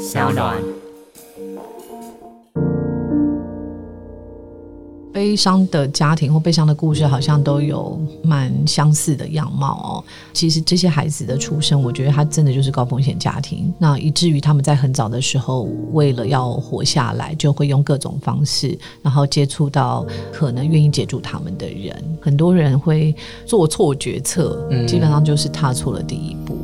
小暖。悲伤的家庭或悲伤的故事，好像都有蛮相似的样貌哦。其实这些孩子的出生，我觉得他真的就是高风险家庭，那以至于他们在很早的时候，为了要活下来，就会用各种方式，然后接触到可能愿意接住他们的人。很多人会做错决策，基本上就是踏错了第一步。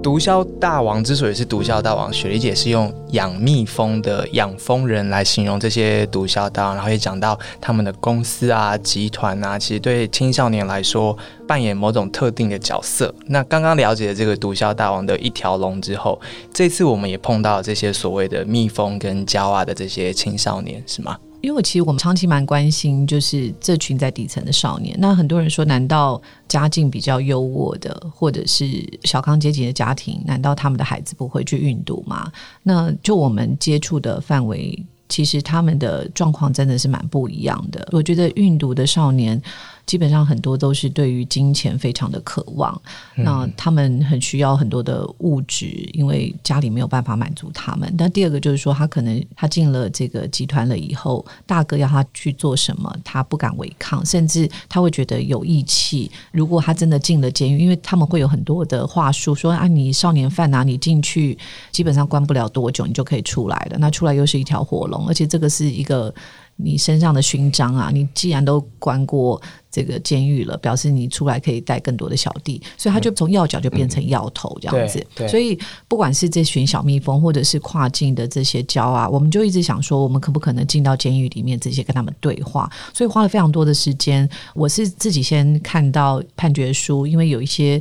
毒枭大王之所以是毒枭大王，雪莉姐是用养蜜蜂的养蜂人来形容这些毒枭大王，然后也讲到他们的公司啊、集团啊，其实对青少年来说扮演某种特定的角色。那刚刚了解了这个毒枭大王的一条龙之后，这次我们也碰到这些所谓的蜜蜂跟娇啊的这些青少年，是吗？因为其实我们长期蛮关心，就是这群在底层的少年。那很多人说，难道家境比较优渥的，或者是小康阶级的家庭，难道他们的孩子不会去运毒吗？那就我们接触的范围，其实他们的状况真的是蛮不一样的。我觉得运毒的少年。基本上很多都是对于金钱非常的渴望，那他们很需要很多的物质，因为家里没有办法满足他们。但第二个就是说，他可能他进了这个集团了以后，大哥要他去做什么，他不敢违抗，甚至他会觉得有义气。如果他真的进了监狱，因为他们会有很多的话术，说啊，你少年犯啊，你进去基本上关不了多久，你就可以出来了。那出来又是一条活龙，而且这个是一个。你身上的勋章啊，你既然都关过这个监狱了，表示你出来可以带更多的小弟，所以他就从药角就变成药头这样子。所以不管是这群小蜜蜂，或者是跨境的这些胶啊，我们就一直想说，我们可不可能进到监狱里面，这些跟他们对话？所以花了非常多的时间。我是自己先看到判决书，因为有一些。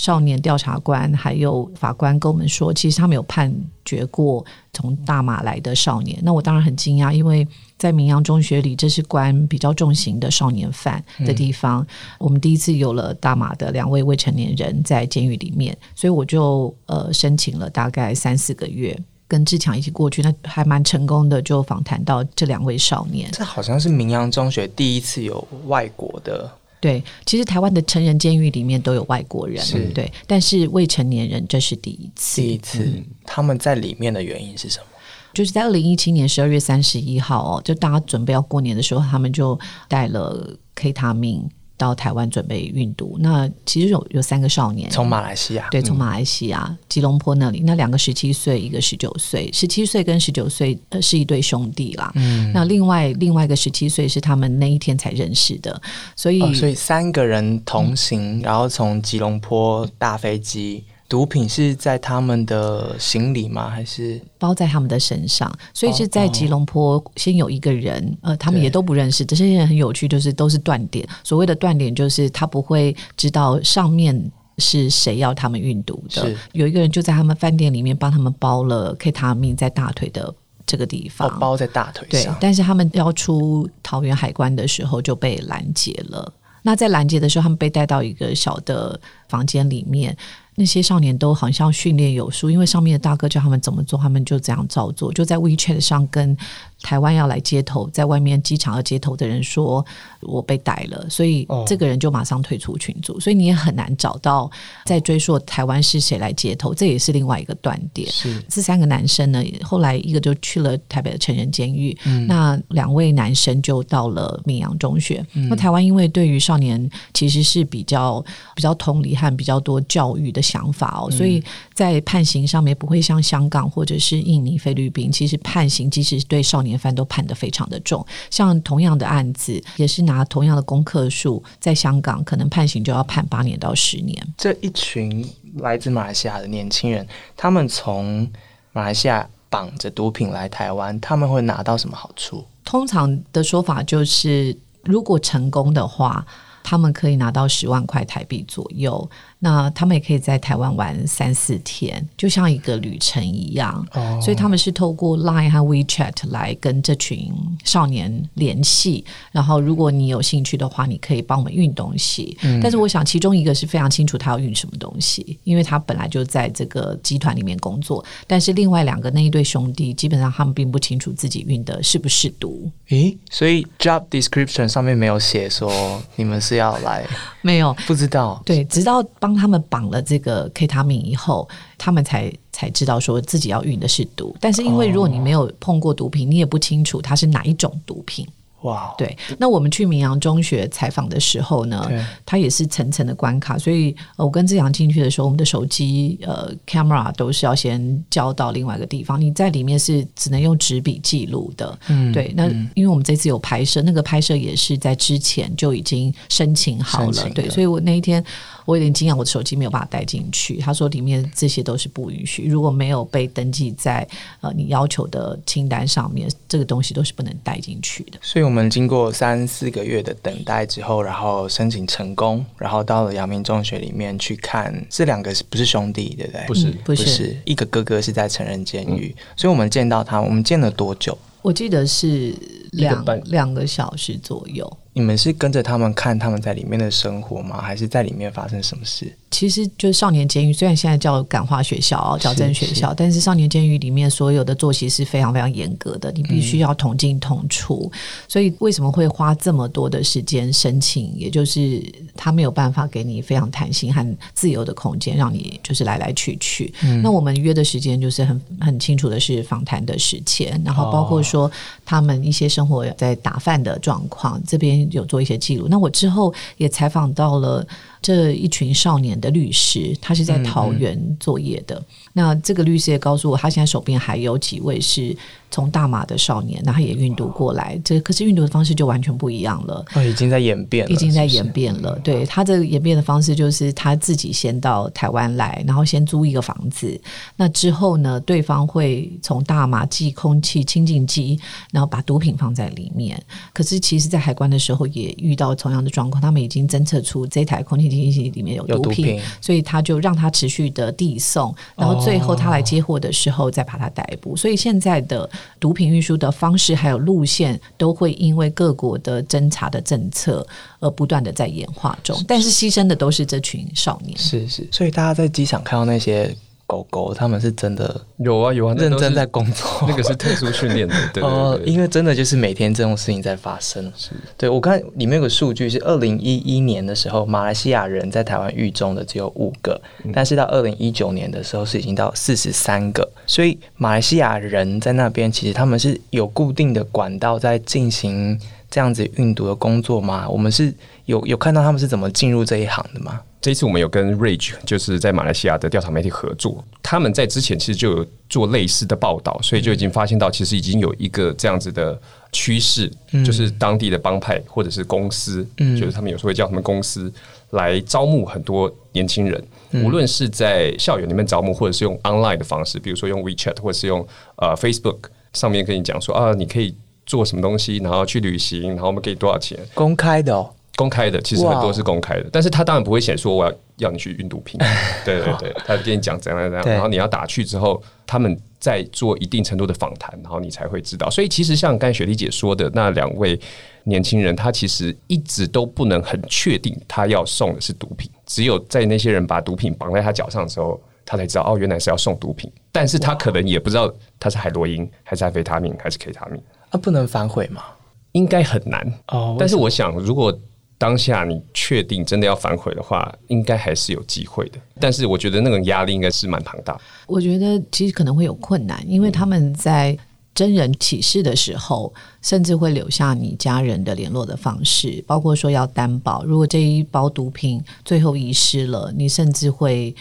少年调查官还有法官跟我们说，其实他们有判决过从大马来的少年。那我当然很惊讶，因为在明阳中学里，这是关比较重刑的少年犯的地方。我们第一次有了大马的两位未成年人在监狱里面，所以我就呃申请了大概三四个月，跟志强一起过去，那还蛮成功的，就访谈到这两位少年。这好像是明阳中学第一次有外国的。对，其实台湾的成人监狱里面都有外国人，对，但是未成年人这是第一次。第一次，他们在里面的原因是什么？就是在二零一七年十二月三十一号哦，就大家准备要过年的时候，他们就带了 K 他命。到台湾准备运毒，那其实有有三个少年。从马来西亚，对，从马来西亚吉隆坡那里，那两个十七岁，一个十九岁，十七岁跟十九岁呃是一对兄弟啦。嗯，那另外另外一个十七岁是他们那一天才认识的，所以所以三个人同行，然后从吉隆坡大飞机。毒品是在他们的行李吗？还是包在他们的身上？所以是在吉隆坡先有一个人，呃，他们也都不认识。这些人很有趣，就是都是断点。所谓的断点，就是他不会知道上面是谁要他们运毒的。有一个人就在他们饭店里面帮他们包了 K 他命在大腿的这个地方，包在大腿上。但是他们要出桃园海关的时候就被拦截了。那在拦截的时候，他们被带到一个小的房间里面。那些少年都好像训练有素，因为上面的大哥教他们怎么做，他们就这样照做，就在 WeChat 上跟。台湾要来接头，在外面机场要接头的人说：“我被逮了。”所以这个人就马上退出群组，所以你也很难找到在追溯台湾是谁来接头，这也是另外一个断点。是这三个男生呢，后来一个就去了台北的成人监狱，嗯那两位男生就到了明阳中学。那台湾因为对于少年其实是比较比较同理和比较多教育的想法哦，所以在判刑上面不会像香港或者是印尼、菲律宾，其实判刑即使对少年。年犯都判得非常的重，像同样的案子，也是拿同样的功课数，在香港可能判刑就要判八年到十年。这一群来自马来西亚的年轻人，他们从马来西亚绑着毒品来台湾，他们会拿到什么好处？通常的说法就是，如果成功的话，他们可以拿到十万块台币左右。那他们也可以在台湾玩三四天，就像一个旅程一样。哦，所以他们是透过 Line 和 WeChat 来跟这群少年联系。然后，如果你有兴趣的话，你可以帮我们运东西。嗯，但是我想其中一个是非常清楚他要运什么东西，因为他本来就在这个集团里面工作。但是另外两个那一对兄弟，基本上他们并不清楚自己运的是不是毒。诶，所以 Job Description 上面没有写说你们是要来，没有不知道。对，直到帮。帮他们绑了这个 K 他命以后，他们才才知道说自己要运的是毒。但是因为如果你没有碰过毒品，你也不清楚它是哪一种毒品。哇，对，那我们去明阳中学采访的时候呢对，它也是层层的关卡，所以呃我跟志阳进去的时候，我们的手机呃 camera 都是要先交到另外一个地方，你在里面是只能用纸笔记录的。嗯对，那因为我们这次有拍摄，那个拍摄也是在之前就已经申请好了，对，所以我那一天我有点惊讶，我的手机没有办法带进去。他说里面这些都是不允许，如果没有被登记在呃你要求的清单上面，这个东西都是不能带进去的。所以我们经过三四个月的等待之后，然后申请成功，然后到了阳明中学里面去看，这两个是不是兄弟，对不对？不是嗯不是，是，一个哥哥是在成人监狱，所以我们见到他，我们见了多久？我记得是两两个小时左右。你们是跟着他们看他们在里面的生活吗？还是在里面发生什么事？其实就是少年监狱，虽然现在叫感化学校、矫正学校，但是少年监狱里面所有的作息是非常非常严格的，你必须要同进同出。所以为什么会花这么多的时间申请？也就是他没有办法给你非常弹性和自由的空间，让你就是来来去去。那我们约的时间就是很很清楚的是访谈的时间，然后包括说他们一些生活在打饭的状况，这边有做一些记录。那我之后也采访到了。这一群少年的律师，他是在桃园作业的。那这个律师也告诉我，他现在手边还有几位是从大马的少年，那他也运毒过来。这可是运毒的方式就完全不一样了。哦，已经在演变了，已经在演变了。对他这个演变的方式，就是他自己先到台湾来，然后先租一个房子。那之后呢，对方会从大马寄空气清净机，然后把毒品放在里面。可是其实，在海关的时候也遇到同样的状况，他们已经侦测出这台空气清净机里面有毒品，有毒品所以他就让他持续的递送，然后最后他来接货的时候再把他逮捕。所以现在的毒品运输的方式还有路线，都会因为各国的侦查的政策而不断的在演化中，但是牺牲的都是这群少年。是是，所以大家在机场看到那些狗狗，他们是真的有啊有啊，认真在工作，那个是特殊训练的，对哦。因为真的就是每天这种事情在发生。对我看里面有个数据是二零一一年的时候，马来西亚人在台湾狱中的只有五个，但是到二零一九年的时候是已经到四十三个。所以马来西亚人在那边其实他们是有固定的管道在进行这样子运毒的工作吗？我们是有有看到他们是怎么进入这一行的吗？这一次我们有跟 Rage，就是在马来西亚的调查媒体合作，他们在之前其实就有做类似的报道，所以就已经发现到，其实已经有一个这样子的趋势，就是当地的帮派或者是公司，就是他们有时候会叫他们公司来招募很多年轻人，无论是在校园里面招募，或者是用 online 的方式，比如说用 WeChat 或者是用呃 Facebook 上面跟你讲说啊，你可以做什么东西，然后去旅行，然后我们给多少钱，公开的哦，公开的，其实很多是公开的，但是他当然不会显说我要要你去运毒品，对对对，他跟你讲怎样怎样，然后你要打去之后，他们再做一定程度的访谈，然后你才会知道。所以其实像刚才雪莉姐说的那两位年轻人，他其实一直都不能很确定他要送的是毒品，只有在那些人把毒品绑在他脚上的时候。他才知道哦，原来是要送毒品，但是他可能也不知道他是海洛因还是安非他命还是 K 他命，啊，不能反悔吗？应该很难。哦，但是我想，如果当下你确定真的要反悔的话，应该还是有机会的。但是我觉得那种压力应该是蛮庞大的。我觉得其实可能会有困难，因为他们在真人启事的时候，甚至会留下你家人的联络的方式，包括说要担保，如果这一包毒品最后遗失了，你甚至会。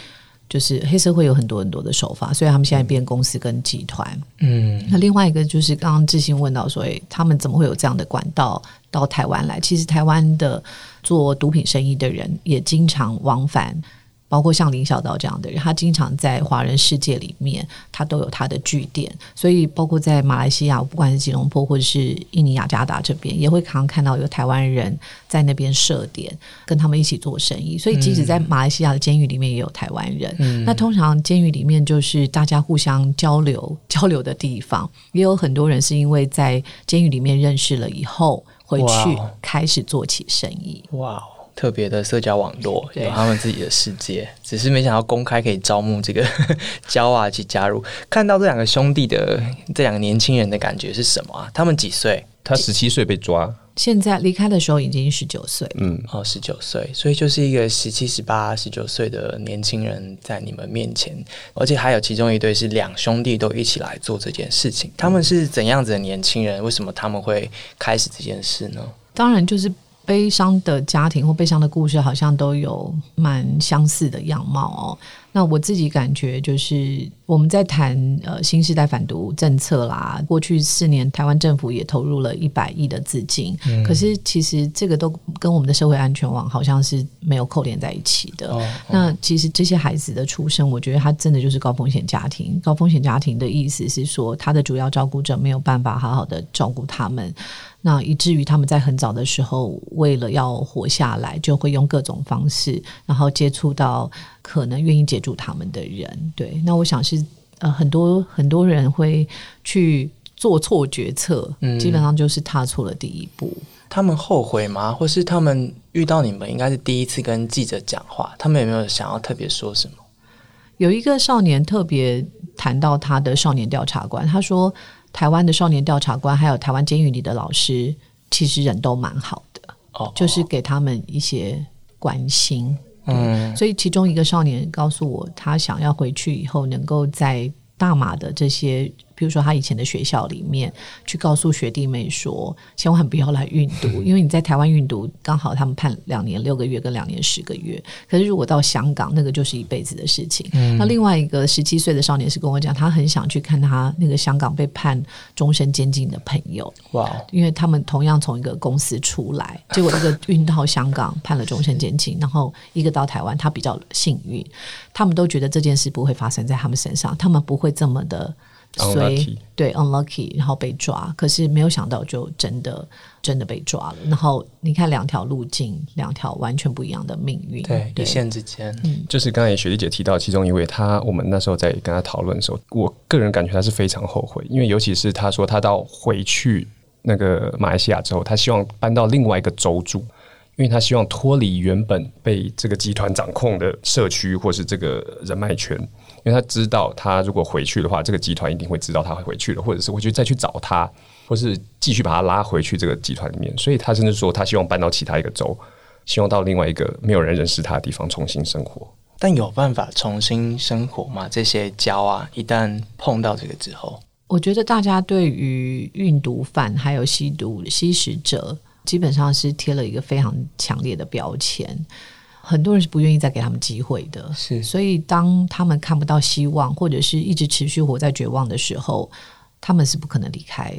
就是黑社会有很多很多的手法，所以他们现在变公司跟集团。嗯，那另外一个就是刚刚志兴问到说，诶，他们怎么会有这样的管道到台湾来？其实台湾的做毒品生意的人也经常往返。包括像林小刀这样的人，他经常在华人世界里面，他都有他的据点。所以，包括在马来西亚，不管是吉隆坡或者是印尼雅加达这边，也会常看到有台湾人在那边设点，跟他们一起做生意。所以，即使在马来西亚的监狱里面，也有台湾人。那通常监狱里面就是大家互相交流交流的地方，也有很多人是因为在监狱里面认识了以后，回去开始做起生意。哇哦，特别的社交网络，对有他们自己的世界，只是没想到公开可以招募这个 焦啊去加入。看到这两个兄弟的这两个年轻人的感觉是什么啊？他们几岁？他十七岁被抓，现在离开的时候已经十九岁，嗯，哦，十九岁，所以就是一个十七、十八、十九岁的年轻人在你们面前，而且还有其中一对是两兄弟都一起来做这件事情。他们是怎样子的年轻人？为什么他们会开始这件事呢？当然就是悲伤的家庭或悲伤的故事，好像都有蛮相似的样貌哦。那我自己感觉就是我们在谈呃新时代反毒政策啦，过去四年台湾政府也投入了一百亿的资金，可是其实这个都跟我们的社会安全网好像是没有扣连在一起的。哦，那其实这些孩子的出生，我觉得他真的就是高风险家庭。高风险家庭的意思是说，他的主要照顾者没有办法好好的照顾他们，那以至于他们在很早的时候，为了要活下来，就会用各种方式，然后接触到可能愿意接住他们的人。对，那我想是呃很多很多人会去做错决策，嗯基本上就是踏错了第一步。他们后悔吗？或是他们遇到你们应该是第一次跟记者讲话，他们有没有想要特别说什么？有一个少年特别谈到他的少年调查官，他说台湾的少年调查官还有台湾监狱里的老师，其实人都蛮好的，哦，就是给他们一些关心。嗯。所以其中一个少年告诉我，他想要回去以后能够在大马的这些，比如说他以前的学校里面，去告诉学弟妹说，千万不要来运毒，因为你在台湾运毒，刚好他们判两年六个月跟两年十个月，可是如果到香港，那个就是一辈子的事情。那另外一个十七岁的少年是跟我讲，他很想去看他那个香港被判终身监禁的朋友，哇。哦，因为他们同样从一个公司出来，结果一个运到香港判了终身监禁，然后一个到台湾，他比较幸运，他们都觉得这件事不会发生在他们身上，他们不会这么的衰 Unlucky，对 unlucky，然后被抓，可是没有想到就真的真的被抓了。然后你看两条路径，两条完全不一样的命运，对，一线之间，嗯。就是刚才雪莉姐提到其中一位，他我们那时候在跟他讨论的时候，我个人感觉他是非常后悔，因为尤其是他说他到回去那个马来西亚之后，他希望搬到另外一个州住，因为他希望脱离原本被这个集团掌控的社区或是这个人脉圈，因为他知道他如果回去的话，这个集团一定会知道他会回去了，或者是会去再去找他，或是继续把他拉回去这个集团里面，所以他甚至说他希望搬到其他一个州。希望到另外一个没有人认识他的地方重新生活。但有办法重新生活吗？这些胶啊，一旦碰到这个之后，我觉得大家对于运毒犯还有吸毒吸食者，基本上是贴了一个非常强烈的标签。很多人是不愿意再给他们机会的，是。所以当他们看不到希望，或者是一直持续活在绝望的时候，他们是不可能离开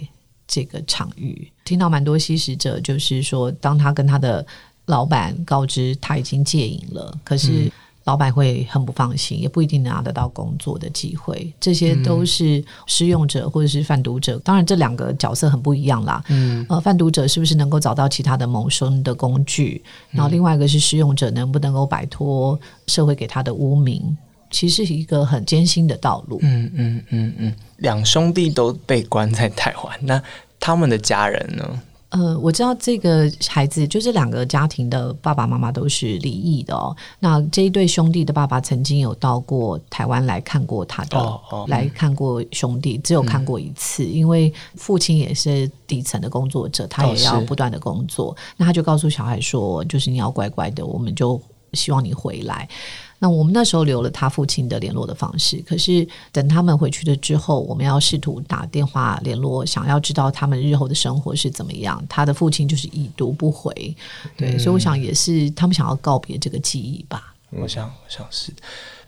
这个场域。听到蛮多吸食者就是说，当他跟他的老板告知他已经戒瘾了，可是老板会很不放心，也不一定拿得到工作的机会。这些都是施用者或者是贩毒者，当然这两个角色很不一样啦。嗯，呃，贩毒者是不是能够找到其他的谋生的工具？然后另外一个是使用者能不能够摆脱社会给他的污名？其实是一个很艰辛的道路。嗯嗯嗯嗯，两兄弟都被关在台湾，那他们的家人呢？呃，我知道这个孩子就这两个家庭的爸爸妈妈都是离异的哦。那这一对兄弟的爸爸曾经有到过台湾来看过他的，哦哦来看过兄弟，只有看过一次，因为父亲也是底层的工作者，他也要不断的工作。那他就告诉小孩说，就是你要乖乖的，我们就希望你回来。那我们那时候留了他父亲的联络的方式，可是等他们回去了之后，我们要试图打电话联络，想要知道他们日后的生活是怎么样。他的父亲就是已读不回，对，所以我想也是他们想要告别这个记忆吧。我想，我想是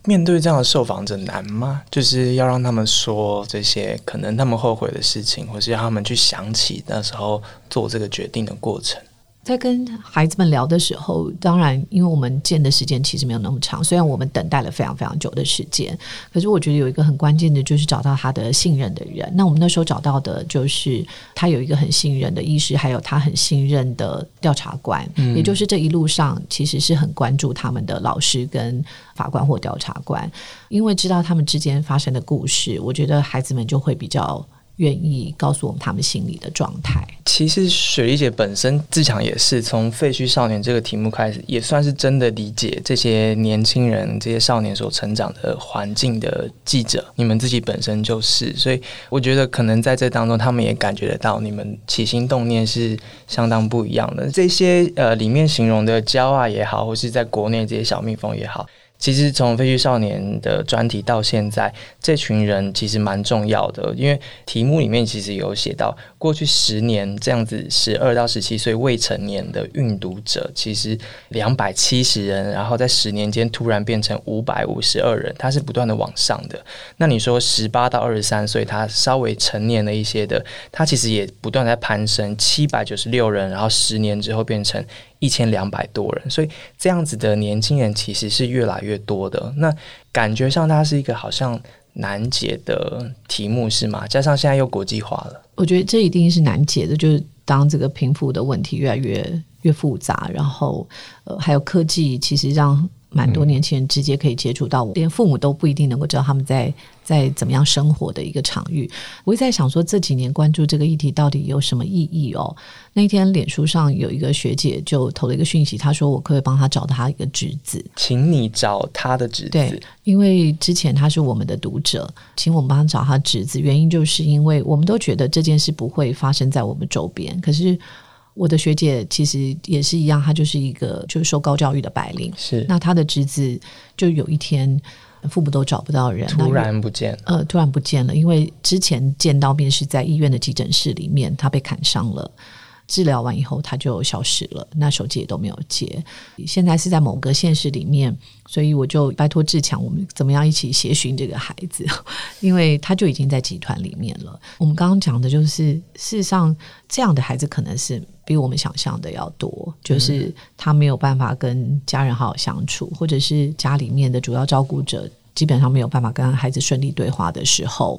面对这样的受访者难吗？就是要让他们说这些可能他们后悔的事情，或是让他们去想起那时候做这个决定的过程。在跟孩子们聊的时候，当然，因为我们见的时间其实没有那么长，虽然我们等待了非常非常久的时间，可是我觉得有一个很关键的就是找到他的信任的人。那我们那时候找到的就是他有一个很信任的医师，还有他很信任的调查官，也就是这一路上其实是很关注他们的老师跟法官或调查官，因为知道他们之间发生的故事，我觉得孩子们就会比较。愿意告诉我们他们心里的状态。其实雪莉姐本身自强也是从废墟少年这个题目开始，也算是真的理解这些年轻人、这些少年所成长的环境的记者。你们自己本身就是，所以我觉得可能在这当中，他们也感觉得到你们起心动念是相当不一样的。这些呃里面形容的骄傲也好，或是在国内这些小蜜蜂也好。其实从废墟少年的专题到现在，这群人其实蛮重要的，因为题目里面其实有写到，过去十年这样子，十二到十七岁未成年的运读者，其实两百七十人，然后在十年间突然变成五百五十二人，它是不断的往上的。那你说十八到二十三岁，他稍微成年了一些的，他其实也不断在攀升，七百九十六人，然后十年之后变成。一千两百多人，所以这样子的年轻人其实是越来越多的。那感觉上它是一个好像难解的题目是吗？加上现在又国际化了，我觉得这一定是难解的。就是当这个贫富的问题越来越越复杂，然后呃还有科技，其实让。蛮多年轻人直接可以接触到我，连父母都不一定能够知道他们在在怎么样生活的一个场域。我一直在想说，这几年关注这个议题到底有什么意义哦？那天，脸书上有一个学姐就投了一个讯息，她说：“我可以帮她找她一个侄子，请你找她的侄子。”对，因为之前他是我们的读者，请我们帮他找他侄子，原因就是因为我们都觉得这件事不会发生在我们周边，可是。我的学姐其实也是一样，她就是一个就是受高教育的白领。是，那她的侄子就有一天父母都找不到人，突然不见了，呃，突然不见了，因为之前见到面是在医院的急诊室里面，他被砍伤了。治疗完以后，他就消失了，那手机也都没有接。现在是在某个县市里面，所以我就拜托志强，我们怎么样一起协寻这个孩子？因为他就已经在集团里面了。我们刚刚讲的就是，事实上这样的孩子可能是比我们想象的要多，就是他没有办法跟家人好好相处，或者是家里面的主要照顾者基本上没有办法跟孩子顺利对话的时候。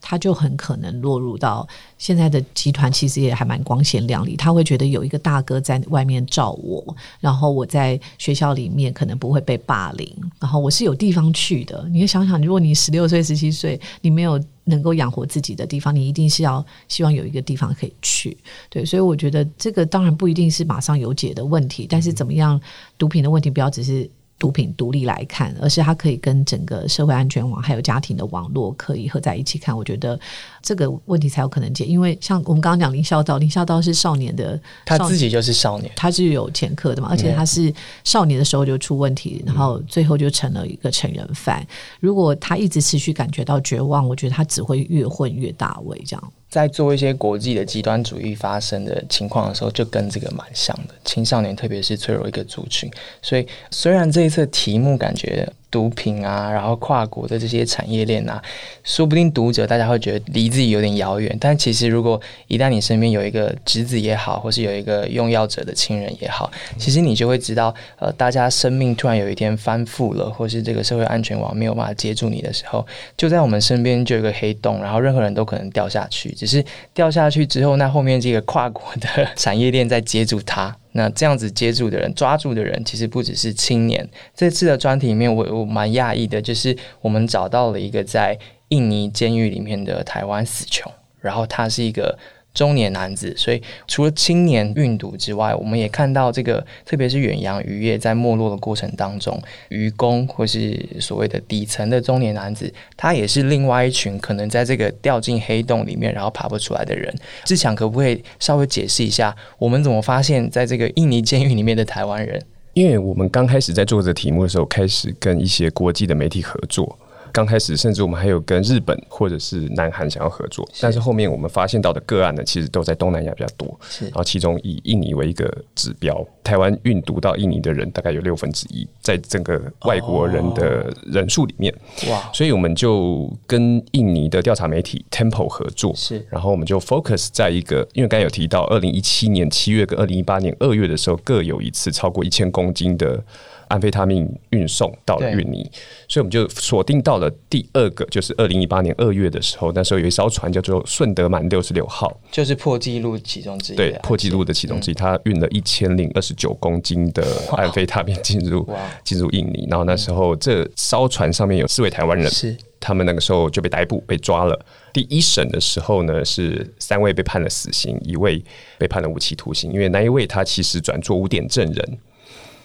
他就很可能落入到现在的集团，其实也还蛮光鲜亮丽。他会觉得有一个大哥在外面罩我，然后我在学校里面可能不会被霸凌，然后我是有地方去的。你想想，如果你十六岁、十七岁，你没有能够养活自己的地方，你一定是要希望有一个地方可以去。对，所以我觉得这个当然不一定是马上有解的问题，但是怎么样，毒品的问题不要只是。毒品独立来看，而是它可以跟整个社会安全网还有家庭的网络可以合在一起看。我觉得这个问题才有可能解。因为像我们刚刚讲林孝道，林孝道是少年的，他自己就是少年，他是有前科的嘛，而且他是少年的时候就出问题，然后最后就成了一个成人犯。如果他一直持续感觉到绝望，我觉得他只会越混越大位这样。在做一些国际的极端主义发生的情况的时候，就跟这个蛮像的。青少年特别是脆弱一个族群，所以虽然这一次题目感觉。毒品啊，然后跨国的这些产业链啊，说不定读者大家会觉得离自己有点遥远。但其实，如果一旦你身边有一个侄子也好，或是有一个用药者的亲人也好，其实你就会知道，呃，大家生命突然有一天翻覆了，或是这个社会安全网没有办法接住你的时候，就在我们身边就有一个黑洞，然后任何人都可能掉下去。只是掉下去之后，那后面这个跨国的 产业链在接住它。那这样子接住的人、抓住的人，其实不只是青年。这次的专题里面，我我蛮讶异的，就是我们找到了一个在印尼监狱里面的台湾死囚，然后他是一个。中年男子，所以除了青年运毒之外，我们也看到这个，特别是远洋渔业在没落的过程当中，渔工或是所谓的底层的中年男子，他也是另外一群可能在这个掉进黑洞里面然后爬不出来的人。志强可不可以稍微解释一下，我们怎么发现在这个印尼监狱里面的台湾人？因为我们刚开始在做这题目的时候，开始跟一些国际的媒体合作。刚开始，甚至我们还有跟日本或者是南韩想要合作，但是后面我们发现到的个案呢，其实都在东南亚比较多。是，然后其中以印尼为一个指标，台湾运毒到印尼的人大概有六分之一，在整个外国人的人数里面。哇！所以我们就跟印尼的调查媒体 Temple 合作，是，然后我们就 focus 在一个，因为刚才有提到，二零一七年七月跟二零一八年二月的时候，各有一次超过一千公斤的。安非他命运送到了印尼，所以我们就锁定到了第二个，就是二零一八年二月的时候，那时候有一艘船叫做顺德满六十六号，就是破纪录其中之一。对，破纪录的其中之一，它运了一千零二十九公斤的安非他命进入进入印尼，然后那时候这艘船上面有四位台湾人，是。他们那个时候就被逮捕被抓了。第一审的时候呢，是三位被判了死刑，一位被判了无期徒刑，因为那一位他其实转做污点证人。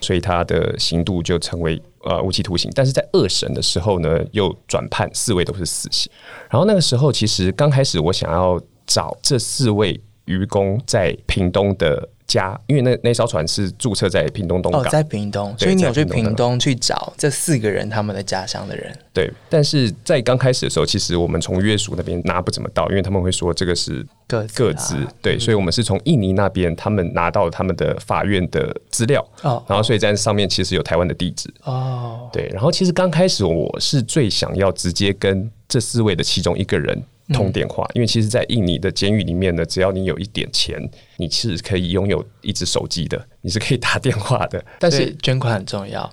所以他的刑度就成为呃无期徒刑，但是在二审的时候呢，又转判四位都是死刑。然后那个时候，其实刚开始我想要找这四位渔工在屏东的。家，因为那那艘船是注册在屏东东港，在屏东，所以你有去屏东去找这四个人他们的家乡的人。对，但是在刚开始的时候，其实我们从约署那边拿不怎么到，因为他们会说这个是各各自对，所以我们是从印尼那边他们拿到他们的法院的资料，哦，然后所以在上面其实有台湾的地址哦，对，然后其实刚开始我是最想要直接跟这四位的其中一个人。通电话，因为其实，在印尼的监狱里面呢，只要你有一点钱，你是可以拥有一直手机的，你是可以打电话的。但是捐款很重要，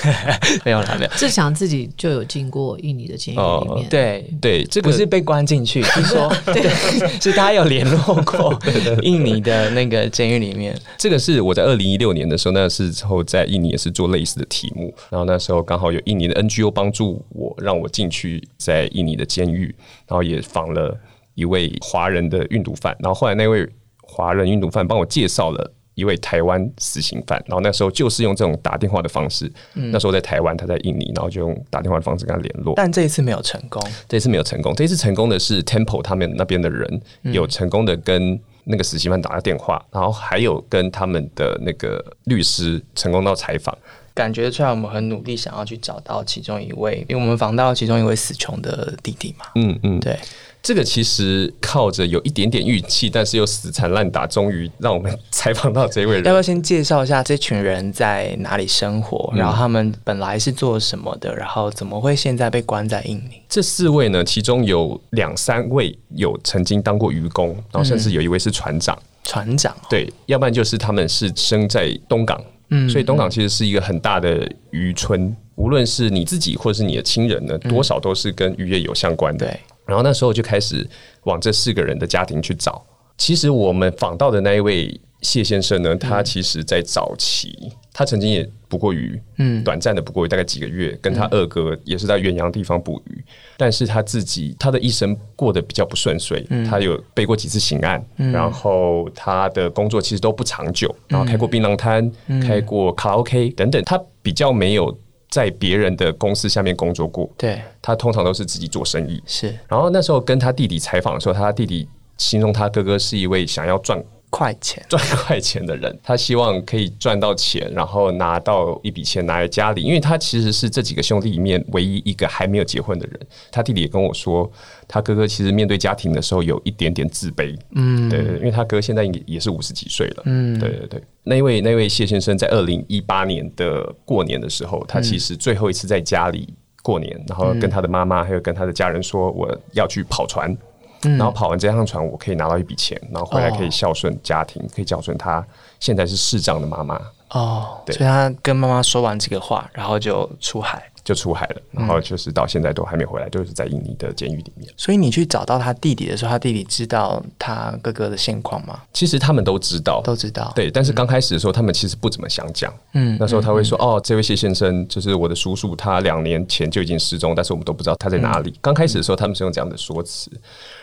没有了，没有。志强自己就有进过印尼的监狱里面，对对，这个不是被关进去，是说对，是他有联络过印尼的那个监狱里面。这个是我在二零一六年的时候，那时候在印尼也是做类似的题目，然后那时候刚好有印尼的 NGO 帮助我，让我进去在印尼的监狱，然后也。访了一位华人的运毒犯，然后后来那位华人运毒犯帮我介绍了一位台湾死刑犯，然后那时候就是用这种打电话的方式。那时候在台湾，他在印尼，然后就用打电话的方式跟他联络。但这一次没有成功，这一次没有成功。这一次成功的是 Temple 他们那边的人有成功的跟那个死刑犯打了电话，然后还有跟他们的那个律师成功到采访。感觉出来，我们很努力想要去找到其中一位，因为我们访到其中一位死穷的弟弟嘛。嗯嗯，对，这个其实靠着有一点点运气，但是又死缠烂打，终于让我们 采访到这位人。要不要先介绍一下这群人在哪里生活？然后他们本来是做什么的？然后怎么会现在被关在印尼？这四位呢，其中有两三位有曾经当过渔工，然后甚至有一位是船长。船长对，要不然就是他们是生在东港。嗯，所以东港其实是一个很大的渔村，无论是你自己或者是你的亲人呢，多少都是跟渔业有相关的。对，然后那时候就开始往这四个人的家庭去找。其实我们访到的那一位谢先生呢，他其实在早期。他曾经也捕过鱼，嗯，短暂的捕过鱼，大概几个月，跟他二哥也是在远洋地方捕鱼。但是他自己，他的一生过得比较不顺遂，他有背过几次刑案，然后他的工作其实都不长久，然后开过槟榔摊，开过卡拉 OK 等等，他比较没有在别人的公司下面工作过。对，他通常都是自己做生意。是，然后那时候跟他弟弟采访的时候，他弟弟形容他哥哥是一位想要赚。快钱赚快钱的人，他希望可以赚到钱，然后拿到一笔钱拿来家里，因为他其实是这几个兄弟里面唯一一个还没有结婚的人。他弟弟也跟我说，他哥哥其实面对家庭的时候有一点点自卑。嗯，对，因为他哥现在也也是五十几岁了。嗯，对对对。那位那位谢先生在二零一八年的过年的时候，他其实最后一次在家里过年，然后跟他的妈妈还有跟他的家人说，我要去跑船。然后跑完这趟船，我可以拿到一笔钱，然后回来可以孝顺家庭，可以孝顺他现在是市长的妈妈。哦，对，所以他跟妈妈说完这个话，然后就出海。就出海了，然后就是到现在都还没回来，就是在印尼的监狱里面。所以你去找到他弟弟的时候，他弟弟知道他哥哥的现况吗？其实他们都知道，都知道。对，但是刚开始的时候，他们其实不怎么想讲。嗯，那时候他会说：“哦，这位谢先生就是我的叔叔，他两年前就已经失踪，但是我们都不知道他在哪里。”刚开始的时候，他们是用这样的说辞。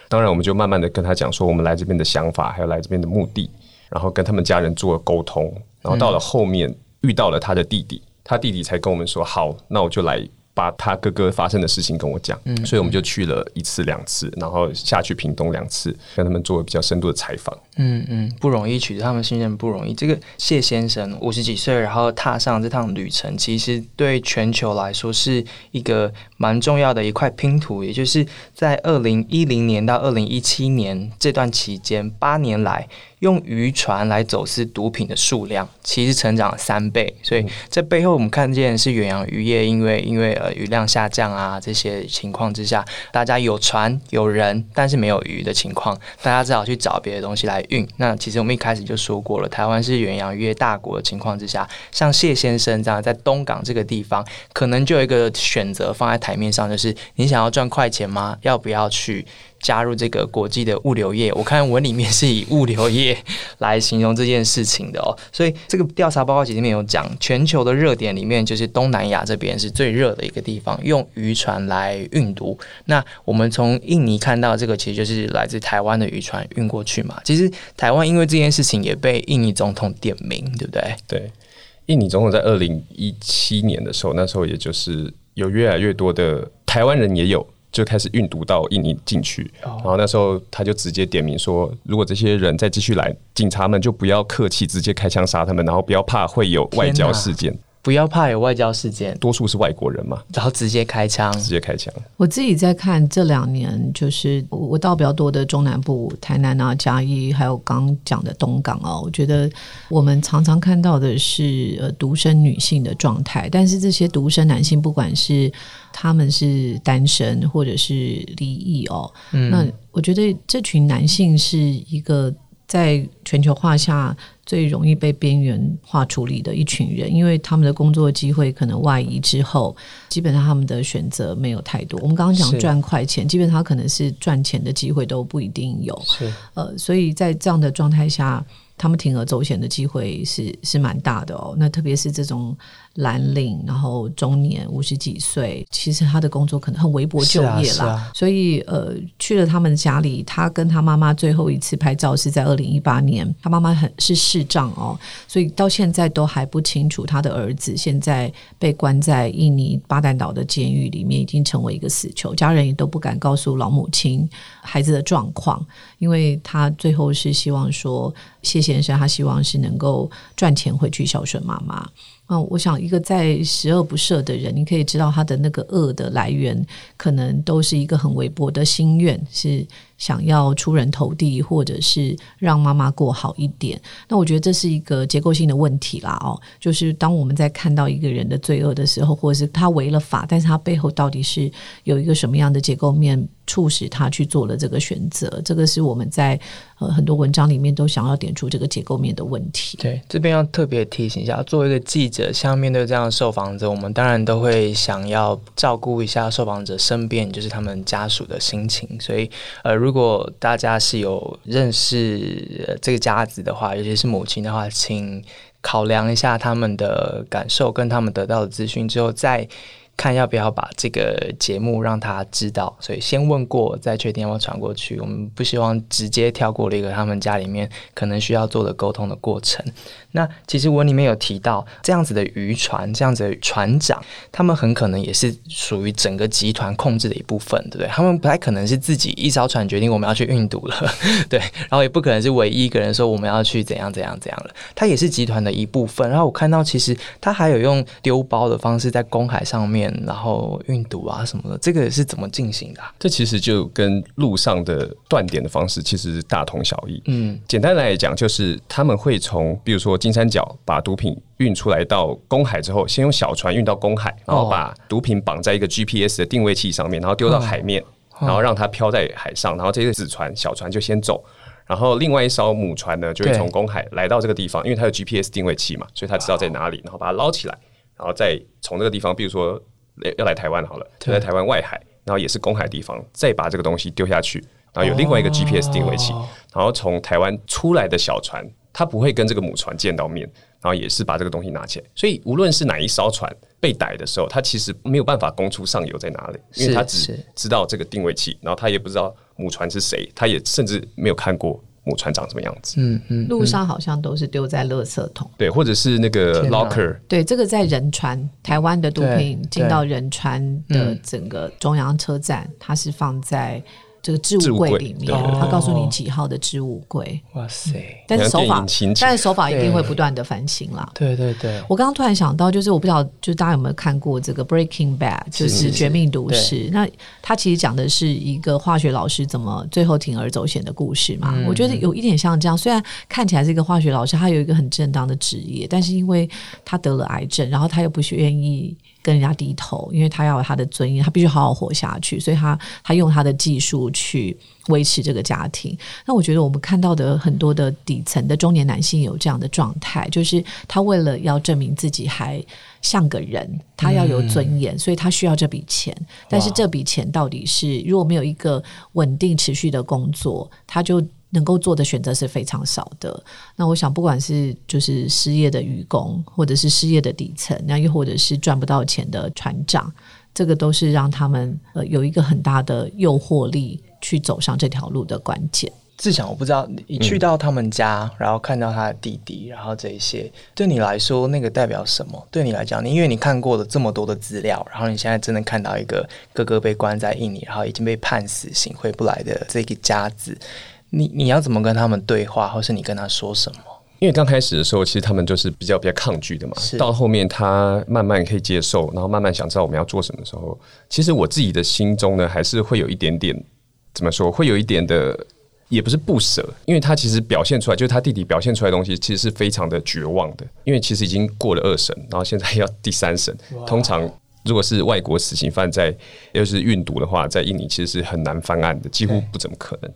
当然，我们就慢慢的跟他讲说，我们来这边的想法，还有来这边的目的，然后跟他们家人做沟通。然后到了后面，遇到了他的弟弟，他弟弟才跟我们说：“好，那我就来。”把他哥哥发生的事情跟我讲，所以我们就去了一次两次，然后下去屏东两次，跟他们做比较深度的采访。嗯嗯，不容易取得他们信任，不容易。这个谢先生五十几岁，然后踏上这趟旅程，其实对全球来说是一个蛮重要的一块拼图。也就是在二零一零年到二零一七年这段期间，八年来。用渔船来走私毒品的数量，其实成长了三倍。所以这背后我们看见是远洋渔业，因为因为呃雨量下降啊这些情况之下，大家有船有人，但是没有鱼的情况，大家只好去找别的东西来运。那其实我们一开始就说过了，台湾是远洋渔业大国的情况之下，像谢先生这样在东港这个地方，可能就有一个选择放在台面上，就是你想要赚快钱吗？要不要去？加入这个国际的物流业，我看文里面是以物流业来形容这件事情的哦。所以这个调查报告其实里面有讲，全球的热点里面就是东南亚这边是最热的一个地方，用渔船来运毒。那我们从印尼看到这个，其实就是来自台湾的渔船运过去嘛。其实台湾因为这件事情也被印尼总统点名，对不对？对，印尼总统在二零一七年的时候，那时候也就是有越来越多的台湾人也有。就开始运毒到印尼进去，然后那时候他就直接点名说，如果这些人再继续来，警察们就不要客气，直接开枪杀他们，然后不要怕会有外交事件。不要怕有外交事件，多数是外国人嘛，然后直接开枪，直接开枪。我自己在看这两年，就是我到比较多的中南部，台南啊、嘉义，还有刚讲的东港哦，我觉得我们常常看到的是呃独生女性的状态，但是这些独生男性，不管是他们是单身或者是离异哦，那我觉得这群男性是一个在全球化下。最容易被边缘化处理的一群人，因为他们的工作机会可能外移之后，基本上他们的选择没有太多。我们刚刚讲赚快钱，基本上可能是赚钱的机会都不一定有。是呃，所以在这样的状态下。他们铤而走险的机会是是蛮大的哦。那特别是这种蓝领，然后中年五十几岁，其实他的工作可能很微薄就业啦。所以呃，去了他们家里，他跟他妈妈最后一次拍照是在二零一八年。他妈妈很是智障哦，所以到现在都还不清楚他的儿子现在被关在印尼巴旦岛的监狱里面，已经成为一个死囚。家人也都不敢告诉老母亲孩子的状况，因为他最后是希望说谢。先生，他希望是能够赚钱回去孝顺妈妈。嗯，我想一个在十恶不赦的人，你可以知道他的那个恶的来源，可能都是一个很微薄的心愿，是想要出人头地，或者是让妈妈过好一点。那我觉得这是一个结构性的问题啦。哦，就是当我们在看到一个人的罪恶的时候，或者是他违了法，但是他背后到底是有一个什么样的结构面？促使他去做了这个选择，这个是我们在呃很多文章里面都想要点出这个结构面的问题。对，这边要特别提醒一下，作为一个记者，像面对这样的受访者，我们当然都会想要照顾一下受访者身边就是他们家属的心情。所以，呃，如果大家是有认识这个家子的话，尤其是母亲的话，请考量一下他们的感受跟他们得到的资讯之后再。看要不要把这个节目让他知道，所以先问过再确定要不要传过去。我们不希望直接跳过了一个他们家里面可能需要做的沟通的过程。那其实我里面有提到，这样子的渔船，这样子的船长，他们很可能也是属于整个集团控制的一部分，对不对？他们不太可能是自己一艘船决定我们要去运毒了，对，然后也不可能是唯一一个人说我们要去怎样怎样怎样了。他也是集团的一部分。然后我看到，其实他还有用丢包的方式在公海上面。然后运毒啊什么的，这个是怎么进行的？这其实就跟路上的断点的方式其实大同小异。嗯，简单来讲，就是他们会从，比如说金三角把毒品运出来到公海之后，先用小船运到公海，然后把毒品绑在一个 GPS 的定位器上面，然后丢到海面，然后让它漂在海上，然后这些子船小船就先走，然后另外一艘母船呢就会从公海来到这个地方，因为它有 GPS 定位器嘛，所以它知道在哪里，然后把它捞起来，然后再从这个地方，比如说。要来台湾好了，在台湾外海，然后也是公海地方，再把这个东西丢下去，然后有另外一个 GPS 定位器，然后从台湾出来的小船，它不会跟这个母船见到面，然后也是把这个东西拿起来。所以无论是哪一艘船被逮的时候，它其实没有办法供出上游在哪里，因为它只知道这个定位器，然后他也不知道母船是谁，他也甚至没有看过。母船长什么样子？嗯嗯，路上好像都是丢在垃圾桶，对，或者是那个 locker，对，这个在仁川，台湾的毒品进到仁川的整个中央车站，它是放在。这个置物柜里面，他告诉你几号的置物柜。哇塞！但是手法，但是手法一定会不断的翻新啦。对对对，我刚刚突然想到，就是我不知道，就是大家有没有看过这个《Breaking Bad》，就是《绝命毒师》。那他其实讲的是一个化学老师怎么最后铤而走险的故事嘛。我觉得有一点像这样，虽然看起来是一个化学老师，他有一个很正当的职业，但是因为他得了癌症，然后他又不是愿意。跟人家低头，因为他要有他的尊严，他必须好好活下去，所以他他用他的技术去维持这个家庭。那我觉得我们看到的很多的底层的中年男性有这样的状态，就是他为了要证明自己还像个人，他要有尊严，所以他需要这笔钱。但是这笔钱到底是如果没有一个稳定持续的工作，他就。能够做的选择是非常少的。那我想，不管是就是失业的渔工，或者是失业的底层，那又或者是赚不到钱的船长，这个都是让他们呃有一个很大的诱惑力去走上这条路的关键。志强，我不知道你去到他们家，然后看到他的弟弟，然后这一些对你来说，那个代表什么？对你来讲，你因为你看过了这么多的资料，然后你现在真的看到一个哥哥被关在印尼，然后已经被判死刑回不来的这个家子。你你要怎么跟他们对话，或是你跟他说什么？因为刚开始的时候，其实他们就是比较比较抗拒的嘛。到后面他慢慢可以接受，然后慢慢想知道我们要做什么的时候，其实我自己的心中呢，还是会有一点点怎么说，会有一点的，也不是不舍，因为他其实表现出来，就是他弟弟表现出来的东西，其实是非常的绝望的。因为其实已经过了二审，然后现在要第三审。通常如果是外国死刑犯在又是运毒的话，在印尼其实是很难翻案的，几乎不怎么可能。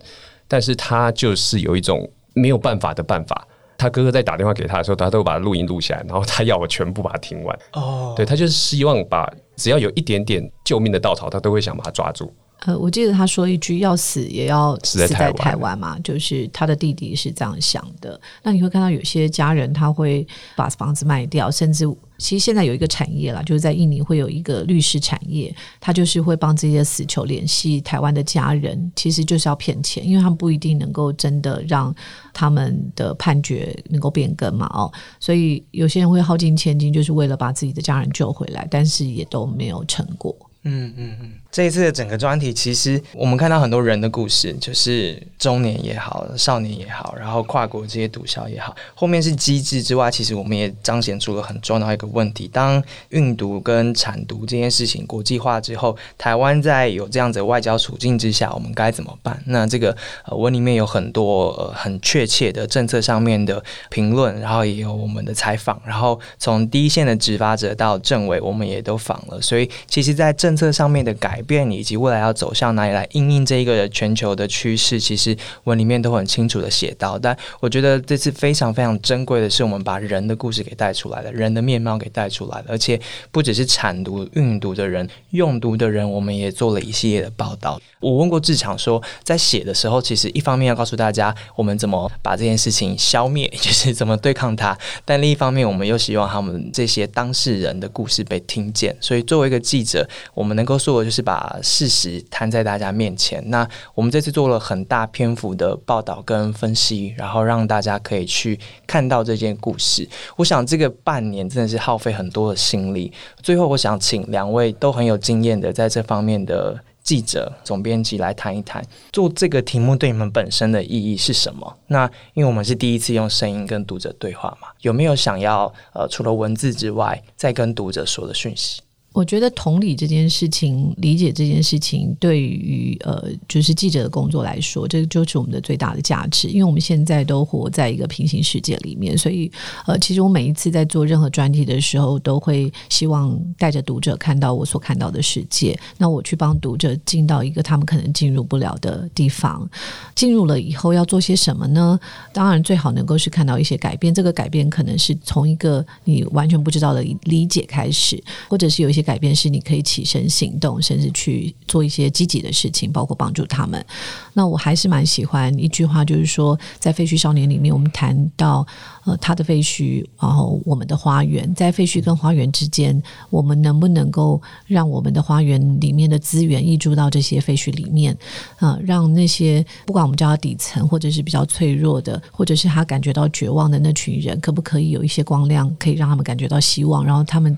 但是他就是有一种没有办法的办法。他哥哥在打电话给他的时候，他都把录音录下来，然后他要我全部把它听完。哦，对他就是希望把只要有一点点救命的稻草，他都会想把它抓住。呃，我记得他说一句“要死也要死在台湾”嘛，就是他的弟弟是这样想的。那你会看到有些家人他会把房子卖掉，甚至其实现在有一个产业啦，就是在印尼会有一个律师产业，他就是会帮这些死囚联系台湾的家人，其实就是要骗钱，因为他们不一定能够真的让他们的判决能够变更嘛，哦，所以有些人会耗尽千金，就是为了把自己的家人救回来，但是也都没有成果。嗯嗯嗯。这一次的整个专题，其实我们看到很多人的故事，就是中年也好，少年也好，然后跨国这些毒枭也好，后面是机制之外，其实我们也彰显出了很重要一个问题：当运毒跟产毒这件事情国际化之后，台湾在有这样子外交处境之下，我们该怎么办？那这个呃文里面有很多很确切的政策上面的评论，然后也有我们的采访，然后从第一线的执法者到政委，我们也都访了，所以其实，在政策上面的改。改变以及未来要走向哪里来应应这一个全球的趋势，其实文里面都很清楚的写到。但我觉得这次非常非常珍贵的是，我们把人的故事给带出来了，人的面貌给带出来了，而且不只是产毒、运毒的人，用毒的人，我们也做了一系列的报道。我问过志强说，在写的时候，其实一方面要告诉大家我们怎么把这件事情消灭，就是怎么对抗它；但另一方面，我们又希望他们这些当事人的故事被听见。所以，作为一个记者，我们能够做的就是把。把事实摊在大家面前。那我们这次做了很大篇幅的报道跟分析，然后让大家可以去看到这件故事。我想这个半年真的是耗费很多的心力。最后，我想请两位都很有经验的在这方面的记者、总编辑来谈一谈，做这个题目对你们本身的意义是什么？那因为我们是第一次用声音跟读者对话嘛，有没有想要呃除了文字之外，再跟读者说的讯息？我觉得同理这件事情，理解这件事情，对于呃，就是记者的工作来说，这就是我们的最大的价值。因为我们现在都活在一个平行世界里面，所以呃，其实我每一次在做任何专题的时候，都会希望带着读者看到我所看到的世界。那我去帮读者进到一个他们可能进入不了的地方，进入了以后要做些什么呢？当然，最好能够是看到一些改变。这个改变可能是从一个你完全不知道的理解开始，或者是有一些。改变是你可以起身行动，甚至去做一些积极的事情，包括帮助他们。那我还是蛮喜欢一句话，就是说，在废墟少年里面，我们谈到呃他的废墟，然后我们的花园，在废墟跟花园之间，我们能不能够让我们的花园里面的资源溢注到这些废墟里面？啊，让那些不管我们叫他底层，或者是比较脆弱的，或者是他感觉到绝望的那群人，可不可以有一些光亮，可以让他们感觉到希望，然后他们。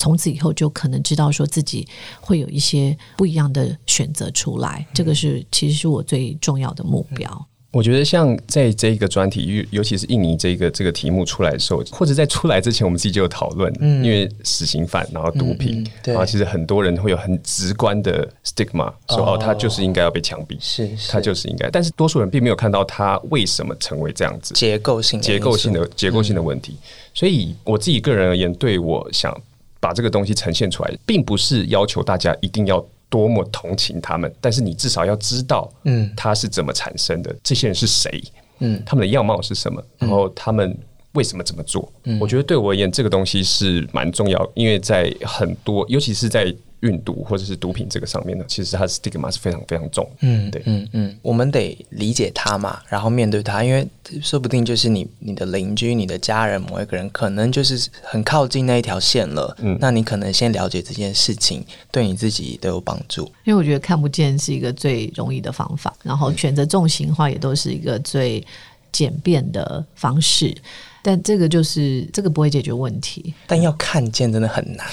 从此以后就可能知道说自己会有一些不一样的选择出来，这个是其实是我最重要的目标。我觉得像在这个专题，尤其是印尼这个这个题目出来的时候，或者在出来之前，我们自己就有讨论，嗯因为死刑犯，然后毒品，然后其实很多人会有很直观的 stigma，说哦，他就是应该要被枪毙，是，他就是应该，但是多数人并没有看到他为什么成为这样子，结构性、结构性的结构性的问题。所以我自己个人而言，对我想。把这个东西呈现出来，并不是要求大家一定要多么同情他们，但是你至少要知道，嗯，他是怎么产生的，这些人是谁，嗯，他们的样貌是什么，然后他们为什么这么做？我觉得对我而言，这个东西是蛮重要，因为在很多，尤其是在。运毒或者是毒品这个上面呢，其实它的 stigma 是非常非常重。嗯，对，嗯嗯，我们得理解他嘛，然后面对他，因为说不定就是你你的邻居、你的家人某一个人，可能就是很靠近那一条线了。嗯，那你可能先了解这件事情，对你自己都有帮助。因为我觉得看不见是一个最容易的方法，然后选择重型化也都是一个最简便的方式，但这个就是这个不会解决问题。但要看见真的很难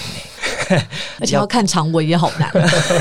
而且要看长文也好难。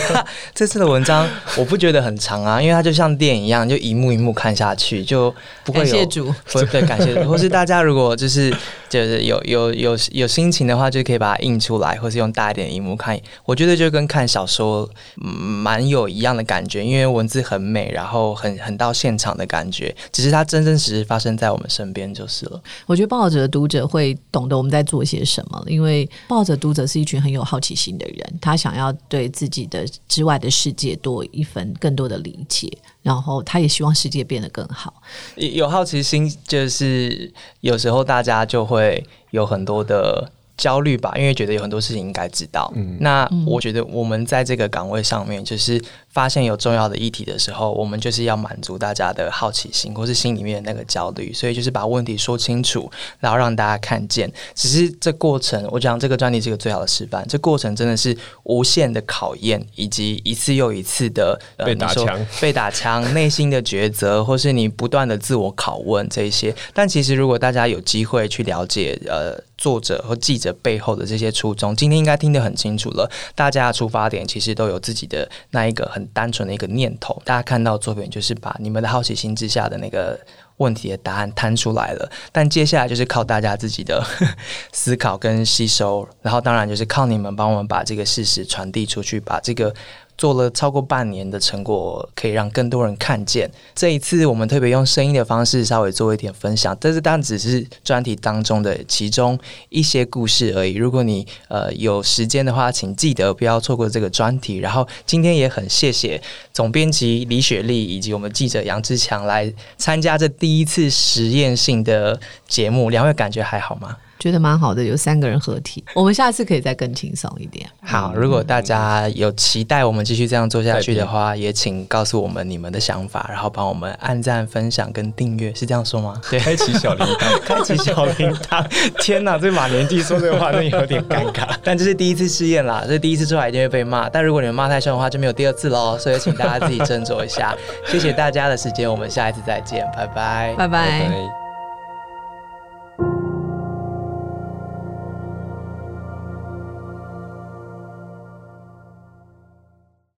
这次的文章我不觉得很长啊，因为它就像电影一样，就一幕一幕看下去，就不会有。感谢主，对，感谢主。或是大家如果就是就是有有有有心情的话，就可以把它印出来，或是用大一点的荧幕看。我觉得就跟看小说蛮有一样的感觉，因为文字很美，然后很很到现场的感觉。只是它真真实实发生在我们身边就是了。我觉得报纸的读者会懂得我们在做些什么，因为报者读者是一群很有好。好奇心的人，他想要对自己的之外的世界多一份更多的理解，然后他也希望世界变得更好。有好奇心，就是有时候大家就会有很多的焦虑吧，因为觉得有很多事情应该知道。嗯那我觉得我们在这个岗位上面，就是。发现有重要的议题的时候，我们就是要满足大家的好奇心，或是心里面的那个焦虑，所以就是把问题说清楚，然后让大家看见。只是这过程，我讲这个专题是个最好的示范。这过程真的是无限的考验，以及一次又一次的 被打枪、被打枪、内心的抉择，或是你不断的自我拷问这些。但其实，如果大家有机会去了解，呃，作者和记者背后的这些初衷，今天应该听得很清楚了。大家的出发点其实都有自己的那一个很。单纯的一个念头，大家看到作品就是把你们的好奇心之下的那个问题的答案摊出来了，但接下来就是靠大家自己的 思考跟吸收，然后当然就是靠你们帮我们把这个事实传递出去，把这个。做了超过半年的成果，可以让更多人看见。这一次我们特别用声音的方式稍微做一点分享，但是当然只是专题当中的其中一些故事而已。如果你呃有时间的话，请记得不要错过这个专题。然后今天也很谢谢总编辑李雪莉以及我们记者杨志强来参加这第一次实验性的节目。两位感觉还好吗？觉得蛮好的，有三个人合体，我们下次可以再更轻松一点。好，如果大家有期待我们继续这样做下去的话，也请告诉我们你们的想法，然后帮我们按赞、分享跟订阅，是这样说吗？对，开启小铃铛，开启小铃铛。天哪，这马年纪说这个话，那有点尴尬。但这是第一次试验啦，这第一次出来一定会被骂。但如果你们骂太凶的话，就没有第二次喽。所以请大家自己斟酌一下。谢谢大家的时间，我们下一次再见，拜拜，拜拜。